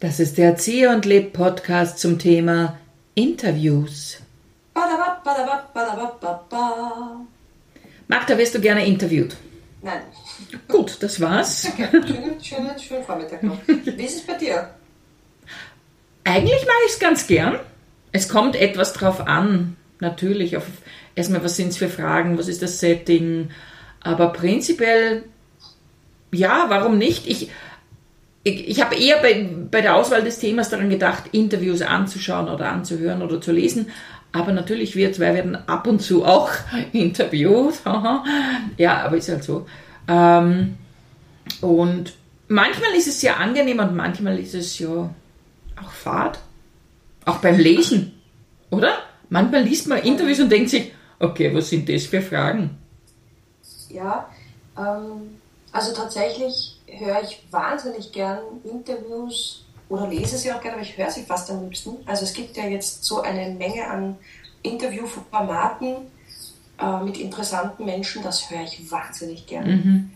Das ist der Erzieher und Leb Podcast zum Thema Interviews. Magda, wirst du gerne interviewt? Nein. Gut, das war's. Okay, schönen, schönen, schönen Vormittag noch. Wie ist es bei dir? Eigentlich mache ich es ganz gern. Es kommt etwas drauf an, natürlich. Auf, erstmal, was sind es für Fragen, was ist das Setting? Aber prinzipiell, ja, warum nicht? Ich, ich, ich habe eher bei, bei der Auswahl des Themas daran gedacht, Interviews anzuschauen oder anzuhören oder zu lesen. Aber natürlich, wir zwei werden ab und zu auch interviewt. ja, aber ist halt so. Ähm, und manchmal ist es sehr angenehm und manchmal ist es ja auch fad. Auch beim Lesen, oder? Manchmal liest man Interviews und denkt sich, okay, was sind das für Fragen? Ja, ähm, also tatsächlich höre ich wahnsinnig gern Interviews oder lese sie auch gerne, aber ich höre sie fast am liebsten. Also es gibt ja jetzt so eine Menge an Interviewformaten äh, mit interessanten Menschen, das höre ich wahnsinnig gern. Mhm.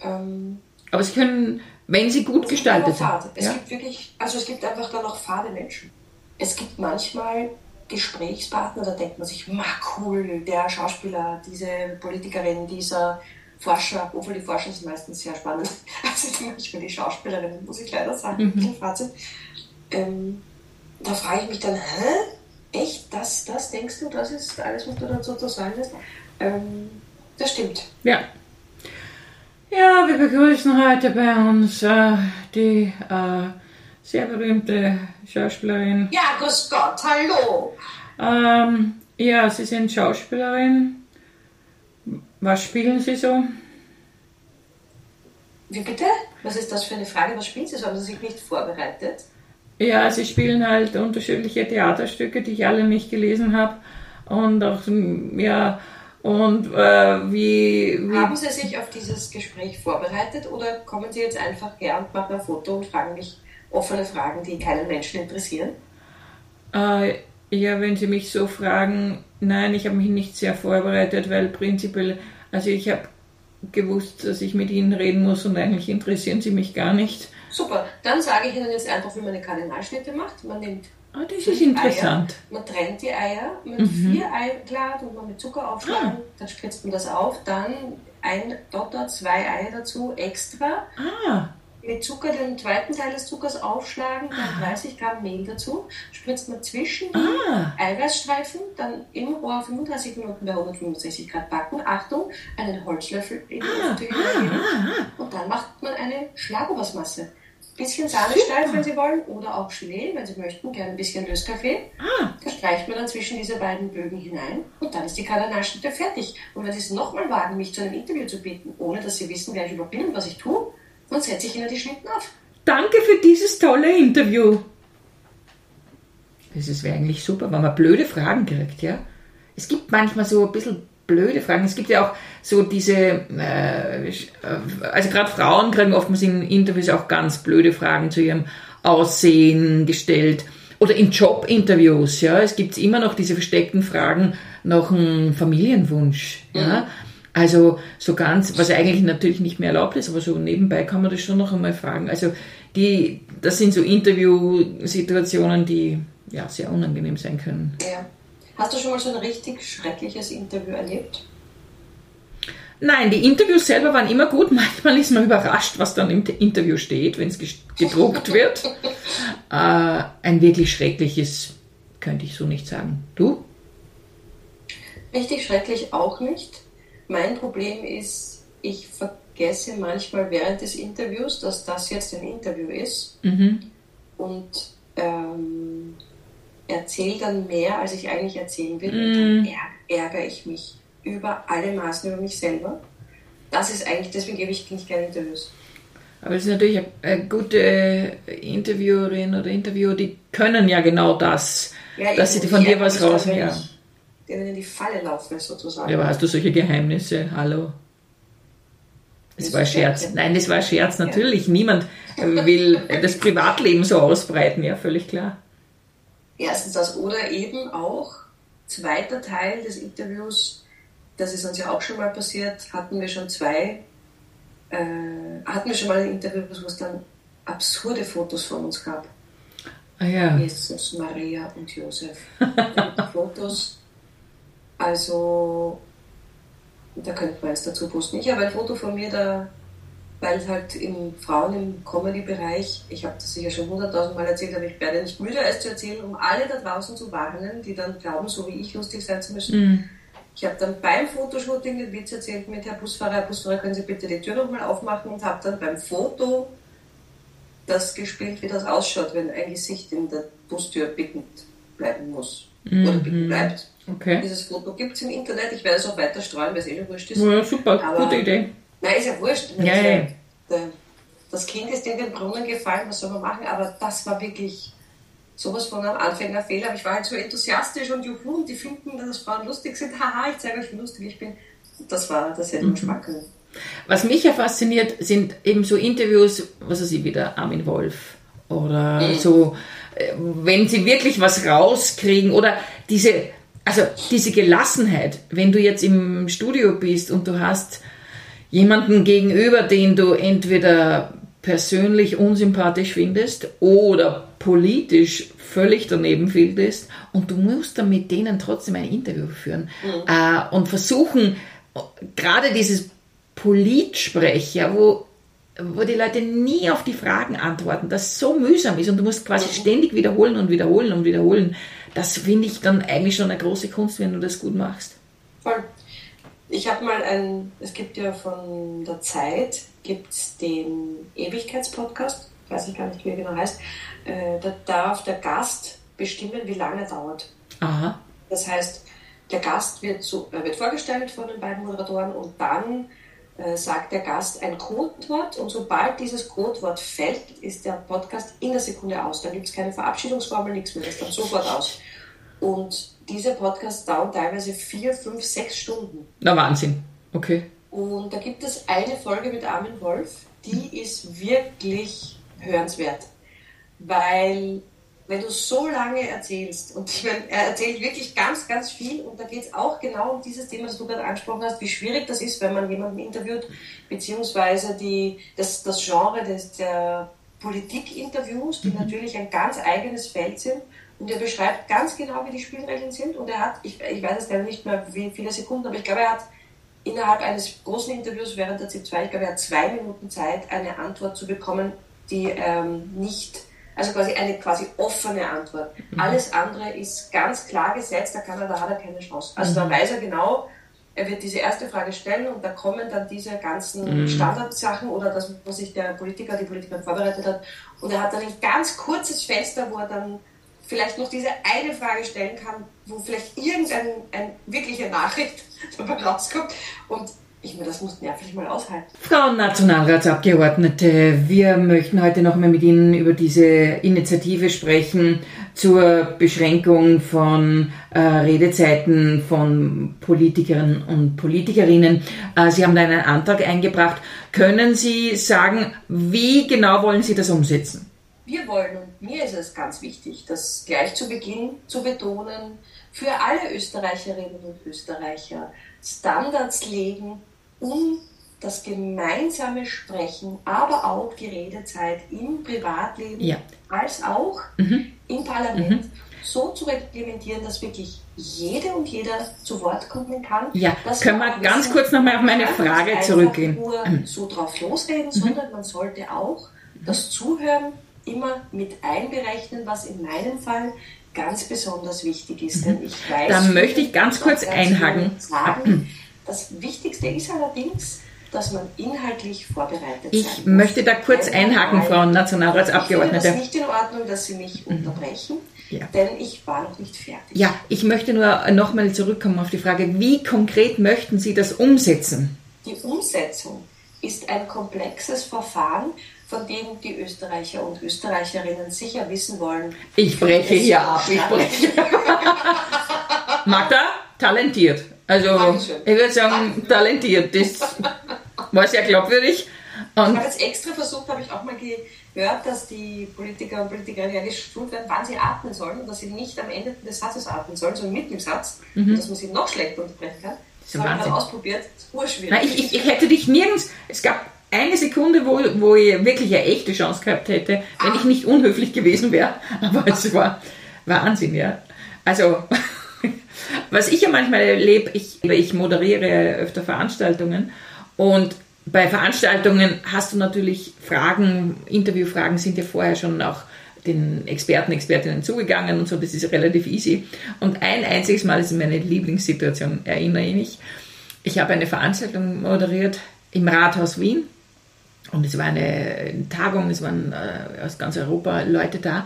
Ähm, Aber sie können, wenn sie gut gestaltet sind. Es Ja? gibt wirklich, also es gibt einfach dann auch fade Menschen. Es gibt manchmal Gesprächspartner, da denkt man sich, ma cool, der Schauspieler, diese Politikerin, dieser Forscher, obwohl die Forscher sind meistens sehr spannend. Also manchmal die Schauspielerinnen, muss ich leider sagen, Mhm. Fazit. Ähm, da frage ich mich dann, hä? Echt? Das, das denkst du, das ist alles, was du dazu zu sagen hast? Ähm, das stimmt. Ja. Ja, wir begrüßen heute bei uns äh, die äh, sehr berühmte Schauspielerin. Ja, grüß Gott, hallo! Ähm, ja, Sie sind Schauspielerin. Was spielen Sie so? Wie bitte? Was ist das für eine Frage? Was spielen Sie so? Haben Sie sich nicht vorbereitet? Ja, Sie spielen halt unterschiedliche Theaterstücke, die ich alle nicht gelesen habe. Und auch, ja, und äh, wie, wie Haben Sie sich auf dieses Gespräch vorbereitet oder kommen Sie jetzt einfach her und machen ein Foto und fragen mich offene Fragen, die keinen Menschen interessieren? Äh, ja, wenn Sie mich so fragen, nein, ich habe mich nicht sehr vorbereitet, weil prinzipiell, also ich habe gewusst, dass ich mit Ihnen reden muss und eigentlich interessieren Sie mich gar nicht. Super, dann sage ich Ihnen jetzt einfach, wie man eine Kardinalschnitte macht. Man nimmt, Ah, das ist interessant. man trennt die Eier mit Mhm. vier Eigelad und man mit Zucker aufschlagen, dann spritzt man das auf, dann ein Dotter, zwei Eier dazu extra, Ah, mit Zucker den zweiten Teil des Zuckers aufschlagen, dann 30 Gramm Mehl dazu, spritzt man zwischen die ah, Eiweißstreifen, dann im Rohr 35 Minuten bei 165 Grad backen. Achtung, einen Holzlöffel in die Ofentür hineingeben. ah, Und dann macht man eine Schlagobasmasse. Bisschen Sahnesteif, wenn Sie wollen, oder auch Gelee, wenn Sie möchten, gerne ein bisschen Löskaffee. ah. Da streicht man dann zwischen diese beiden Bögen hinein und dann ist die Kardinalschnitte fertig. Und wenn Sie es nochmal wagen, mich zu einem Interview zu bitten, ohne dass Sie wissen, wer ich überhaupt bin und was ich tue, dann setze ich Ihnen die Schnitten auf. Danke für dieses tolle Interview. Das wäre eigentlich super, wenn man blöde Fragen kriegt, ja. Es gibt manchmal so ein bisschen blöde Fragen. Es gibt ja auch so diese, äh, äh, also gerade Frauen kriegen oftmals in Interviews auch ganz blöde Fragen zu ihrem Aussehen gestellt. Oder in Jobinterviews, ja. Es gibt immer noch diese versteckten Fragen nach einem Familienwunsch, ja. Also so ganz, was eigentlich natürlich nicht mehr erlaubt ist, aber so nebenbei kann man das schon noch einmal fragen. Also die, das sind so Interviewsituationen, die ja sehr unangenehm sein können. Ja. Hast du schon mal so ein richtig schreckliches Interview erlebt? Nein, die Interviews selber waren immer gut. Manchmal ist man überrascht, was dann im Interview steht, wenn es gedruckt wird. äh, ein wirklich schreckliches könnte ich so nicht sagen. Du? Richtig schrecklich auch nicht. Mein Problem ist, ich vergesse manchmal während des Interviews, dass das jetzt ein Interview ist Mhm. und ähm, erzähle dann mehr, als ich eigentlich erzählen will. Und dann är- ärgere ich mich über alle Maßen über mich selber. Das ist eigentlich, deswegen gebe ich nicht gerne Interviews. Aber es ist natürlich eine, gute Interviewerin oder Interviewer, die können ja genau das, Ja, dass sie von dir was mich dann, raus. wenn Ja. Denen in die Falle laufe, sozusagen. ja, aber hast du solche Geheimnisse? Hallo? Das war ein Scherz. Nein, das war ein Scherz. Natürlich, niemand will das Privatleben so ausbreiten, ja, völlig klar. Erstens das oder eben auch, zweiter Teil des Interviews, das ist uns ja auch schon mal passiert, hatten wir schon zwei äh, hatten wir schon mal ein Interview, wo es dann absurde Fotos von uns gab. Ah ja. Jesus, Maria und Josef. Fotos, also da könnte man jetzt dazu posten. Ich habe ein Foto von mir da, weil halt im Frauen im Comedy-Bereich, ich habe das sicher schon hunderttausend Mal erzählt, aber ich werde nicht müde, es zu erzählen, um alle da draußen zu warnen, die dann glauben, so wie ich lustig sein zu müssen. Mhm. Ich habe dann beim Fotoshooting den Witz erzählt mit Herr Busfahrer, Herr Busfahrer, können Sie bitte die Tür nochmal aufmachen und habe dann beim Foto das gespielt, wie das ausschaut, wenn ein Gesicht in der Bustür bittend bleiben muss. Mhm. Oder bittend bleibt. Okay. Dieses Foto gibt es im Internet. Ich werde es auch weiter streuen, weil es eh schon wurscht ist. Ja, super, Aber- gute Idee. Nein, ist ja wurscht. Ja, das, ja. Das Kind ist in den Brunnen gefallen, was soll man machen? Aber das war wirklich sowas von einem Anfängerfehler. Aber ich war halt so enthusiastisch und juhu, und die finden, dass Frauen lustig sind. Haha, ich zeige euch, wie lustig ich bin. Das war, das hätte man können. Was mich ja fasziniert, sind eben so Interviews, was weiß ich wieder, Armin Wolf oder Mhm. so, äh, wenn sie wirklich was rauskriegen oder diese, also diese Gelassenheit, wenn du jetzt im Studio bist und du hast jemanden gegenüber, den du entweder persönlich unsympathisch findest oder politisch völlig daneben findest und du musst dann mit denen trotzdem ein Interview führen äh, und versuchen, gerade dieses Politsprech, ja, wo, wo die Leute nie auf die Fragen antworten, das so mühsam ist und du musst quasi ständig wiederholen und wiederholen und wiederholen, das finde ich dann eigentlich schon eine große Kunst, wenn du das gut machst. Voll. Ich habe mal ein, es gibt ja von der Zeit, gibt es den Ewigkeitspodcast, weiß ich gar nicht, wie er genau heißt, äh, da darf der Gast bestimmen, wie lange er dauert. Aha. Das heißt, der Gast wird, so, äh, wird vorgestellt von den beiden Moderatoren und dann äh, sagt der Gast ein Codewort und sobald dieses Codewort fällt, ist der Podcast in der Sekunde aus. Dann gibt es keine Verabschiedungsformel, nichts mehr, das ist dann sofort aus. Und diese Podcasts dauern teilweise vier, fünf, sechs Stunden. Na Wahnsinn. Okay. Und da gibt es eine Folge mit Armin Wolf, die ist wirklich hörenswert. Weil, wenn du so lange erzählst, und ich meine, er erzählt wirklich ganz, ganz viel, und da geht es auch genau um dieses Thema, das du gerade angesprochen hast, wie schwierig das ist, wenn man jemanden interviewt, beziehungsweise die, das, das Genre des, der Politikinterviews, die natürlich ein ganz eigenes Feld sind. Und er beschreibt ganz genau, wie die Spielregeln sind. Und er hat, ich, ich weiß jetzt leider nicht mehr, wie viele Sekunden, aber ich glaube, er hat innerhalb eines großen Interviews während der ZIP 2, ich glaube, er hat zwei Minuten Zeit, eine Antwort zu bekommen, die ähm, nicht, also quasi eine quasi offene Antwort. Alles andere ist ganz klar gesetzt, da, kann er, da hat er keine Chance. Also da weiß er genau, er wird diese erste Frage stellen und da kommen dann diese ganzen Standardsachen oder das, was sich der Politiker, die Politikerin vorbereitet hat. Und er hat dann ein ganz kurzes Fenster, wo er dann vielleicht noch diese eine Frage stellen kann, wo vielleicht irgendeine ein, wirkliche Nachricht dabei rauskommt. Und ich mir, das muss nervig mal aushalten. Frau Nationalratsabgeordnete, wir möchten heute noch mal mit Ihnen über diese Initiative sprechen zur Beschränkung von äh, Redezeiten von Politikerinnen und Politikerinnen. Äh, Sie haben da einen Antrag eingebracht. Können Sie sagen, wie genau wollen Sie das umsetzen? Wir wollen, und mir ist es ganz wichtig, das gleich zu Beginn zu betonen, für alle Österreicherinnen und Österreicher Standards legen, um das gemeinsame Sprechen, aber auch die Redezeit im Privatleben Ja. als auch im Parlament so zu reglementieren, dass wirklich jede und jeder zu Wort kommen kann. Ja, Dass können wir auch ganz wissen, kurz noch mal auf meine man kann nicht Frage zurückgehen. Nur so drauf losreden, Mhm. sondern man sollte auch das Zuhören immer mit einberechnen, was in meinem Fall ganz besonders wichtig ist. Denn ich weiß, Mhm. Da möchte ich ganz kurz einhaken. Sagen, das Wichtigste ist allerdings, dass man inhaltlich vorbereitet Ich sein muss. möchte da kurz einhaken. Frau Ich finde Nationalratsabgeordnete. das nicht in Ordnung, dass Sie mich unterbrechen, Ja. denn ich war noch nicht fertig. Ja, ich möchte nur nochmal zurückkommen auf die Frage, wie konkret möchten Sie das umsetzen? Die Umsetzung ist ein komplexes Verfahren, von dem die Österreicher und Österreicherinnen sicher wissen wollen. Ich breche hier ab, ich breche. Magda, talentiert. Also, Dankeschön. ich würde sagen, talentiert. Das war sehr glaubwürdig. Ich Und habe jetzt extra versucht, habe ich auch mal gehört, dass die Politiker und Politikerinnen ja geschult werden, wann sie atmen sollen und dass sie nicht am Ende des Satzes atmen sollen, sondern mitten im Satz, und dass man sie noch schlechter unterbrechen kann. Das Mhm. habe ich mal ausprobiert. Das ist urschwierig. na, ich, ich, ich hätte dich nirgends. Es gab eine Sekunde, wo, wo ich wirklich eine echte Chance gehabt hätte, wenn ich nicht unhöflich gewesen wäre. Aber es war Wahnsinn, ja. Also, was ich ja manchmal erlebe, ich, ich moderiere öfter Veranstaltungen und bei Veranstaltungen hast du natürlich Fragen, Interviewfragen sind ja vorher schon auch den Experten, Expertinnen zugegangen und so, das ist relativ easy. Und ein einziges Mal ist meine Lieblingssituation, erinnere ich mich. Ich habe eine Veranstaltung moderiert im Rathaus Wien und es war eine Tagung, es waren äh, aus ganz Europa Leute da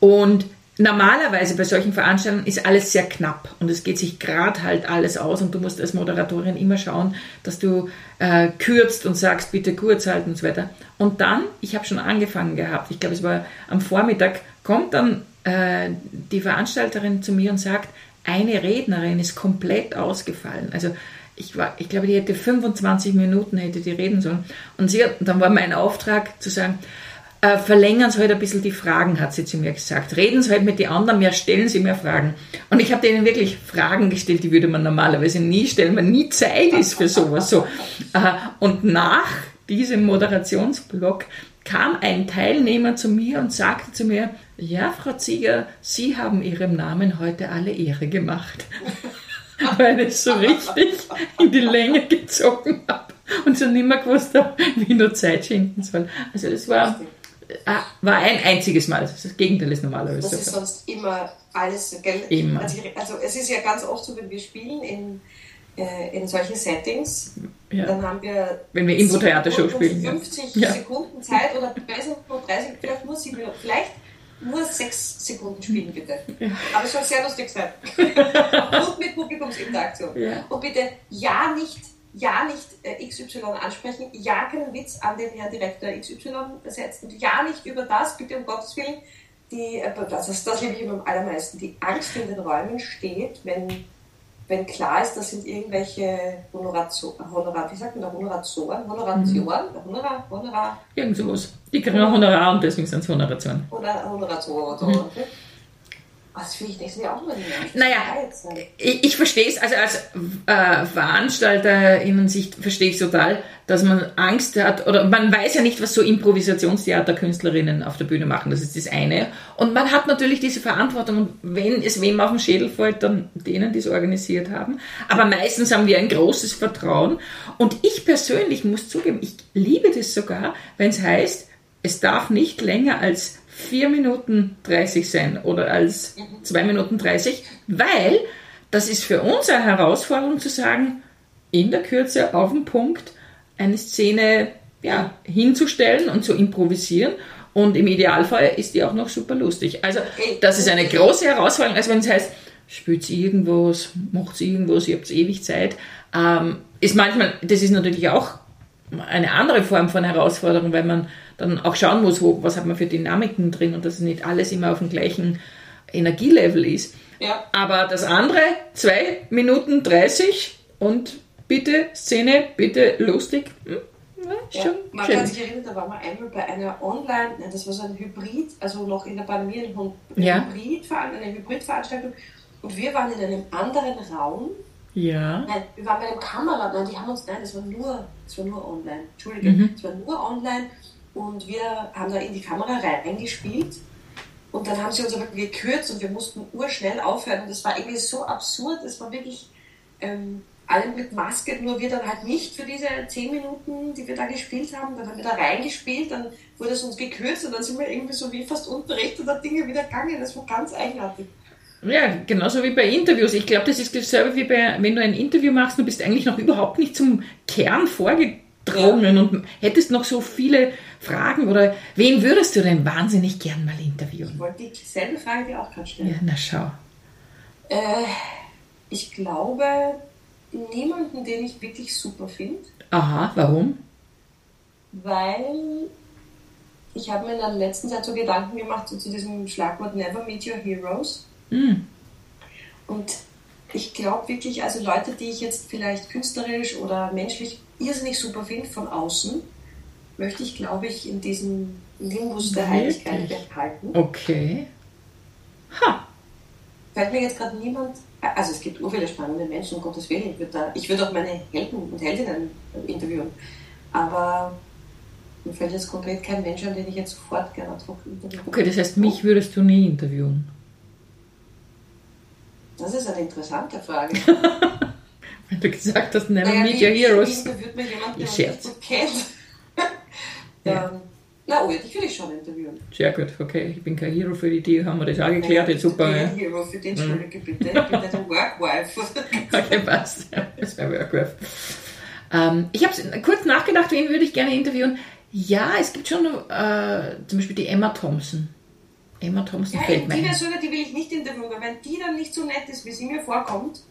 und Normalerweise bei solchen Veranstaltungen ist alles sehr knapp und es geht sich gerade halt alles aus und du musst als Moderatorin immer schauen, dass du äh, kürzt und sagst, bitte kurz halten und so weiter. Und dann, ich habe schon angefangen gehabt, ich glaube es war am Vormittag, kommt dann äh, die Veranstalterin zu mir und sagt, eine Rednerin ist komplett ausgefallen. Also ich, war, ich glaube, die hätte 25 Minuten hätte die reden sollen. Und sie, dann war mein Auftrag zu sagen, äh, verlängern Sie halt ein bisschen die Fragen, hat sie zu mir gesagt. Reden Sie halt mit den anderen mehr, stellen Sie mehr Fragen. Und ich habe denen wirklich Fragen gestellt, die würde man normalerweise nie stellen, weil nie Zeit ist für sowas. So. Äh, und nach diesem Moderationsblock kam ein Teilnehmer zu mir und sagte zu mir, ja, Frau Zieger, Sie haben Ihrem Namen heute alle Ehre gemacht. weil ich so richtig in die Länge gezogen habe und so nicht mehr gewusst habe, wie ich nur Zeit schenken soll. Also das war war ein einziges Mal. Das Gegenteil ist normalerweise. Das ist sonst immer alles, gell? Immer. Also, also, es ist ja ganz oft so, wenn wir spielen in, äh, in solchen Settings, ja. dann haben wir. Wenn wir Impro-Theatershow spielen. 50 ja. Sekunden Zeit oder besser nur 30, vielleicht nur 7 Minuten, vielleicht nur 6 Sekunden spielen bitte. Ja. Aber es soll sehr lustig sein. Und mit Publikumsinteraktion. Und bitte ja nicht ja nicht äh, XY ansprechen, ja keinen Witz an den Herrn Direktor XY setzen und ja nicht über das, bitte um Gottes Willen, die, äh, das, das liebe ich am allermeisten, die Angst in den Räumen steht, wenn, wenn klar ist, das sind irgendwelche Honoratio, Honorar, wie sagt man da, Honoratoren, Honoration, mhm. Honorar, Honorar. Irgend sowas. Die kriegen Honorar und deswegen sind es Honoration. Oder Honoratoren. Oder, mhm. Das finde ich nicht auch Naja, ich, ich verstehe es, also als äh, VeranstalterInnen-Sicht verstehe ich total, dass man Angst hat, oder man weiß ja nicht, was so Improvisationstheaterkünstlerinnen auf der Bühne machen, das ist das eine. Und man hat natürlich diese Verantwortung, wenn es wem auf den Schädel fällt, dann denen, die es organisiert haben. Aber meistens haben wir ein großes Vertrauen. Und ich persönlich muss zugeben, ich liebe das sogar, wenn es heißt, es darf nicht länger als 4 Minuten 30 sein oder als 2 Minuten 30, weil das ist für uns eine Herausforderung zu sagen, in der Kürze auf den Punkt eine Szene ja, hinzustellen und zu improvisieren. Und im Idealfall ist die auch noch super lustig. Also, das ist eine große Herausforderung, als wenn es heißt, spürt irgendwas, macht irgendwas, ihr habt ewig Zeit. Ähm, ist manchmal, das ist natürlich auch eine andere Form von Herausforderung, weil man dann auch schauen muss, wo, was hat man für Dynamiken drin und dass nicht alles immer auf dem gleichen Energielevel ist. Ja. Aber das andere, zwei Minuten 30 und bitte Szene, bitte lustig. Hm? Ja, man schön. kann sich erinnern, da waren wir einmal bei einer Online, das war so ein Hybrid, also noch in der Pandemie eine, ja. Hybrid, eine Hybridveranstaltung und wir waren in einem anderen Raum. Ja. Nein, wir waren bei einem Kamera, nein, die haben uns, nein, das war nur, das war nur online. Entschuldige, mhm. das war nur online und wir haben da in die Kamera reingespielt. Und dann haben sie uns aber gekürzt und wir mussten urschnell aufhören. Und das war irgendwie so absurd, es war wirklich ähm, alle mit Maske, nur wir dann halt nicht für diese zehn Minuten, die wir da gespielt haben, dann haben wir da reingespielt, dann wurde es uns gekürzt. Und dann sind wir irgendwie so wie fast unterrichteter Dinge wieder gegangen, das war ganz eigenartig. Ja, genauso wie bei Interviews. Ich glaube, das ist dasselbe wie bei, wenn du ein Interview machst, du bist eigentlich noch überhaupt nicht zum Kern vorgegangen Drohungen ja. und hättest noch so viele Fragen oder wen würdest du denn wahnsinnig gern mal interviewen? Ich wollte dieselbe Frage dir auch gerade stellen. Ja, na schau. Äh, ich glaube, niemanden, den ich wirklich super finde. Aha, warum? Weil ich habe mir in der letzten Zeit so Gedanken gemacht so zu diesem Schlagwort Never Meet Your Heroes. Mhm. Und ich glaube wirklich, also Leute, die ich jetzt vielleicht künstlerisch oder menschlich irrsinnig super finde von außen, möchte ich, glaube ich, in diesem Limbus der Heiligkeit behalten. Okay. Ha. Fällt mir jetzt gerade niemand, also es gibt viele spannende Menschen, um Gottes Willen, ich würde, da, ich würde auch meine Helden und Heldinnen interviewen, aber Mir fällt jetzt konkret kein Mensch an, den ich jetzt sofort gerne ad hoc interviewen Okay, das heißt, mich würdest du nie interviewen. Das ist eine interessante Frage. Weil du gesagt hast, never Naja, meet your heroes. interviewt mir jemand, der Scherz. mich gut kennt? Ja. ähm, na, oh ja, dich würde ich schon interviewen. Sehr gut, okay. Ich bin kein Hero für die, die haben wir das auch geklärt. Jetzt super. Ja, Ja. Hero, für den entschuldige bitte. Ich bin deine Workwife. Okay, passt. Ja, das wäre Workwife. Ähm, ich habe kurz nachgedacht, wen würde ich gerne interviewen. Ja, es gibt schon äh, zum Beispiel die Emma Thompson. Emma Thompson Ja, fällt mir die wäre sogar, die will ich nicht interviewen, weil wenn die dann nicht so nett ist, wie sie mir vorkommt,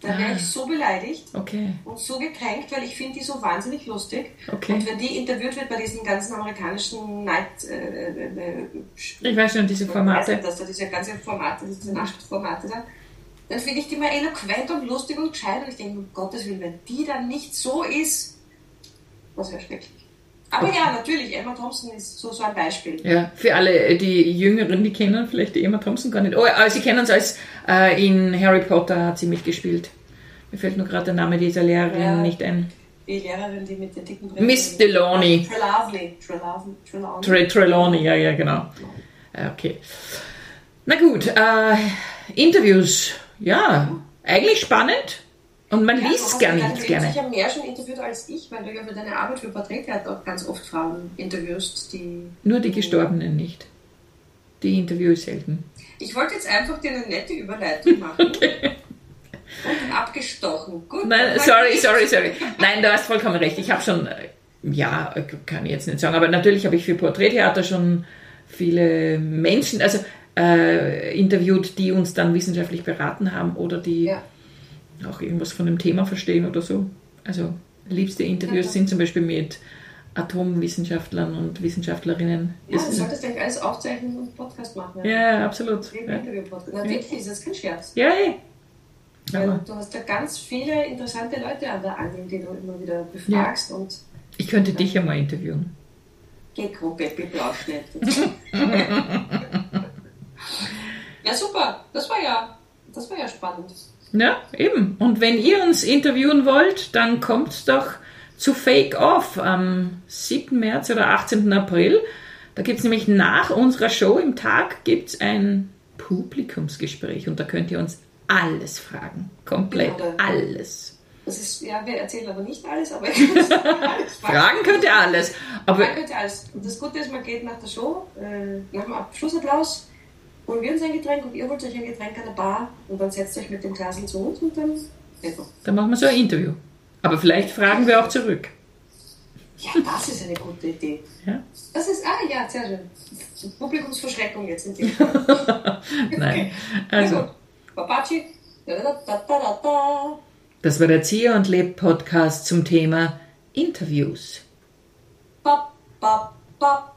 dann wäre Ah. ich so beleidigt Okay, und so gekränkt, weil ich finde die so wahnsinnig lustig. okay. Und wenn die interviewt wird bei diesen ganzen amerikanischen Night... Äh, äh, äh, Ich weiß schon, diese Formate. Dass da diese ganzen Formate, diese Nachtformate da, dann finde ich die mal eloquent und lustig und gescheit und ich denke, um Gottes Willen, wenn die dann nicht so ist, das wäre schrecklich. Aber ja, natürlich, Emma Thompson ist so, so ein Beispiel. Ja, für alle die Jüngeren, die kennen vielleicht die Emma Thompson gar nicht. Oh, äh, sie kennen es als äh, in Harry Potter hat sie mitgespielt. Mir fällt nur gerade der Name dieser Lehrerin Ja. nicht ein. Die Lehrerin, die mit den dicken Brillen- Miss Deloney. Trelawney. Trelawney. Trelawney. Tre Trelawney, ja, ja, genau. Äh, Okay. Na gut, äh, Interviews, ja, eigentlich spannend und man Ja, liest gar nicht gerne. sicher mehr schon interviewt als ich, weil du ja für deine Arbeit für Porträttheater auch ganz oft Frauen interviewst, die... Nur die Gestorbenen nicht. Die Interview ist selten. Ich wollte jetzt einfach dir eine nette Überleitung machen. Und abgestochen. Gut. Nein, sorry, ich- sorry, sorry. Nein, du hast vollkommen recht. Ich habe schon, äh, ja, kann ich jetzt nicht sagen, aber natürlich habe ich für Porträttheater schon viele Menschen, also äh, interviewt, die uns dann wissenschaftlich beraten haben oder die Ja. Auch irgendwas von dem Thema verstehen oder so. Also liebste Interviews Ja. sind zum Beispiel mit Atomwissenschaftlern und Wissenschaftlerinnen. Ja, Das du ist- solltest eigentlich alles aufzeichnen und Podcast machen. ja, absolut. Wie im Ja. Na, wirklich, das ist kein Scherz. ja. eh. Weil du hast ja ganz viele interessante Leute an der Angel, die du immer wieder befragst und ich könnte dich ja mal interviewen. Gekro Peppi Blauschnitt. ja, super. Das war ja, das war ja spannend. Ja, eben. Und wenn ihr uns interviewen wollt, dann kommt doch zu Fake Off am 7. März oder 18. April. Da gibt es nämlich nach unserer Show im Tag gibt's ein Publikumsgespräch und da könnt ihr uns alles fragen. Komplett Genau. alles. Das ist, ja, wir erzählen aber nicht alles, aber ich muss alles Fragen könnt ihr alles. Aber Fragen könnt ihr alles. Und das Gute ist, man geht nach der Show, äh, nach dem Abschlussapplaus, holen wir uns ein Getränk und ihr holt euch ein Getränk an der Bar und dann setzt euch mit dem Glas zu uns und dann. Dann machen wir so ein Interview. Aber vielleicht fragen wir auch zurück. Ja, das ist eine gute Idee. Ja? Das ist, ah ja, sehr schön. Publikumsverschreckung jetzt in dir. Nein. Na Also. Papaci. Da, da, da, da, da, da. das war der Zieh und Leb Podcast zum Thema Interviews. Ba, ba, ba,